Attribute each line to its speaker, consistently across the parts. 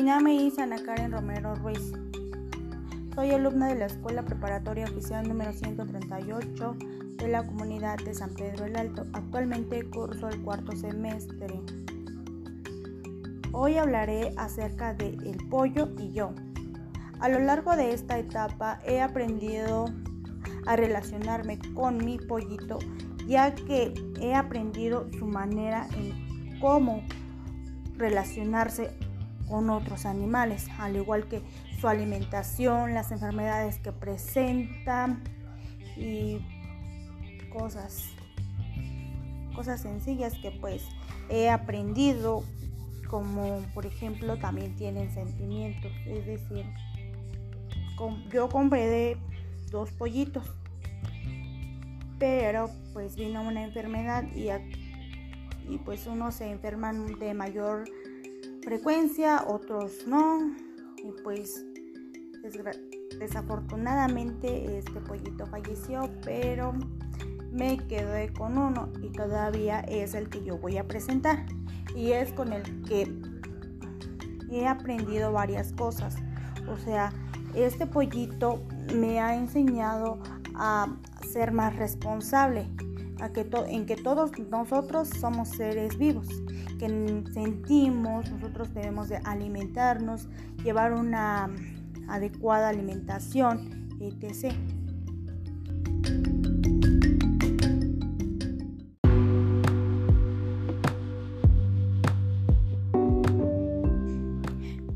Speaker 1: Mi nombre es Ana Karen Romero Ruiz. Soy alumna de la Escuela Preparatoria Oficial número 138 de la comunidad de San Pedro el Alto. Actualmente curso el cuarto semestre. Hoy hablaré acerca de el pollo y yo. A lo largo de esta etapa he aprendido a relacionarme con mi pollito ya que he aprendido su manera en cómo relacionarse con otros animales, al igual que su alimentación, las enfermedades que presentan y cosas cosas sencillas que pues he aprendido como por ejemplo también tienen sentimientos es decir yo compré dos pollitos pero pues vino una enfermedad y, y pues unos se enferman de mayor frecuencia, otros no. Y pues desafortunadamente este pollito falleció, pero me quedé con uno y todavía es el que yo voy a presentar. Y es con el que he aprendido varias cosas. O sea, este pollito me ha enseñado a ser más responsable, a que en que todos nosotros somos seres vivos que sentimos, nosotros debemos de alimentarnos, llevar una adecuada alimentación, etc.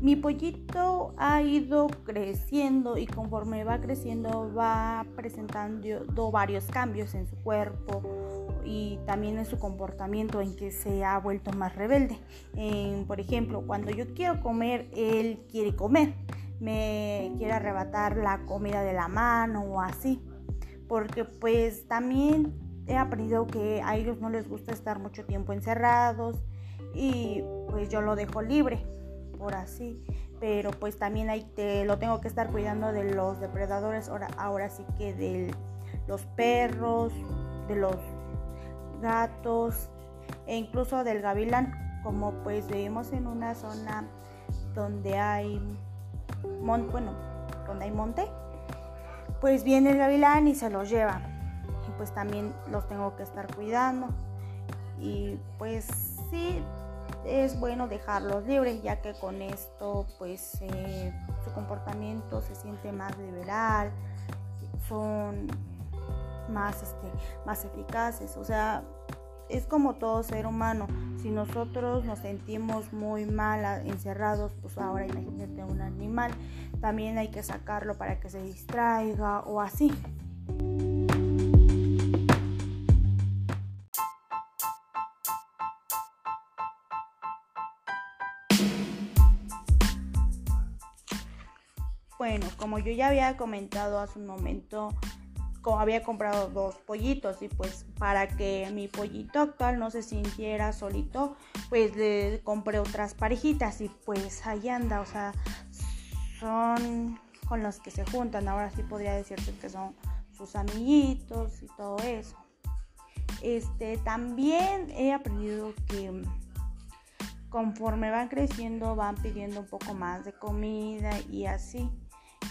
Speaker 1: Mi pollito ha ido creciendo y conforme va creciendo va presentando varios cambios en su cuerpo, y también en su comportamiento en que se ha vuelto más rebelde. por ejemplo, cuando yo quiero comer, él quiere comer, me quiere arrebatar la comida de la mano o así, porque pues también he aprendido que a ellos no les gusta estar mucho tiempo encerrados y pues yo lo dejo libre, por así, pero pues también ahí te, lo tengo que estar cuidando de los depredadores, ahora, ahora sí que de los perros, de los gatos e incluso del gavilán, como pues vivimos en una zona donde hay monte, bueno, donde hay monte, pues viene el gavilán y se los lleva. Pues también los tengo que estar cuidando. Y pues sí, es bueno dejarlos libres, ya que con esto pues eh, su comportamiento se siente más liberal, son más, este, más eficaces. O sea, es como todo ser humano. Si nosotros nos sentimos muy mal encerrados, pues ahora imagínate un animal. También hay que sacarlo para que se distraiga o así. Bueno, como yo ya había comentado hace un momento, había comprado dos pollitos y pues para que mi pollito actual no se sintiera solito, pues le compré otras parejitas y pues ahí anda, o sea, son con los que se juntan, ahora sí podría decirse que son sus amiguitos y todo eso. Este, también he aprendido que conforme van creciendo van pidiendo un poco más de comida y así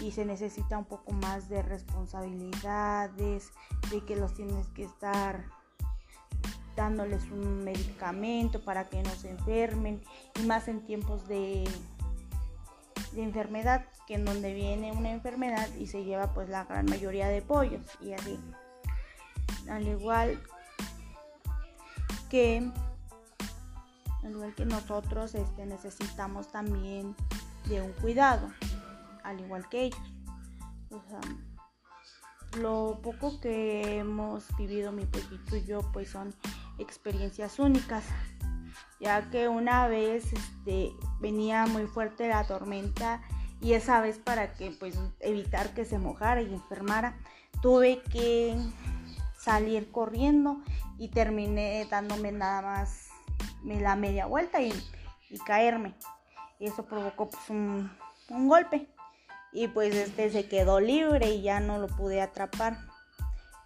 Speaker 1: y se necesita un poco más de responsabilidades, de que los tienes que estar dándoles un medicamento para que no se enfermen y más en tiempos de, de enfermedad que en donde viene una enfermedad y se lleva pues la gran mayoría de pollos y así. Al igual que al igual que nosotros este, necesitamos también de un cuidado al igual que ellos. O sea, lo poco que hemos vivido mi pollito y yo pues son experiencias únicas ya que una vez este, venía muy fuerte la tormenta y esa vez para que pues evitar que se mojara y enfermara tuve que salir corriendo y terminé dándome nada más la media vuelta y, caerme y eso provocó pues un golpe y pues este se quedó libre y ya no lo pude atrapar.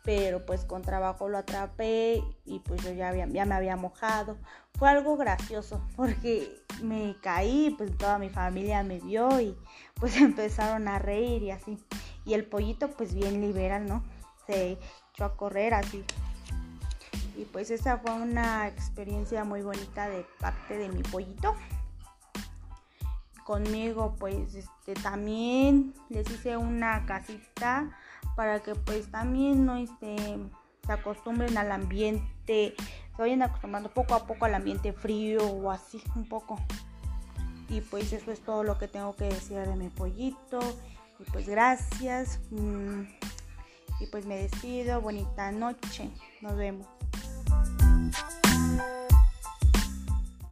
Speaker 1: pero pues con trabajo lo atrapé y pues yo ya, ya me había mojado. Fue algo gracioso porque me caí, pues toda mi familia me vio y pues empezaron a reír y así. Y el pollito pues bien liberal, ¿no? Se echó a correr así. Y pues esa fue una experiencia muy bonita de parte de mi pollito. Conmigo pues este también les hice una casita para que pues también no este, se acostumbren al ambiente, se vayan acostumbrando poco a poco al ambiente frío o así un poco. Y pues eso es todo lo que tengo que decir de mi pollito. Y pues gracias. Mm, y pues me despido. Bonita noche. Nos vemos.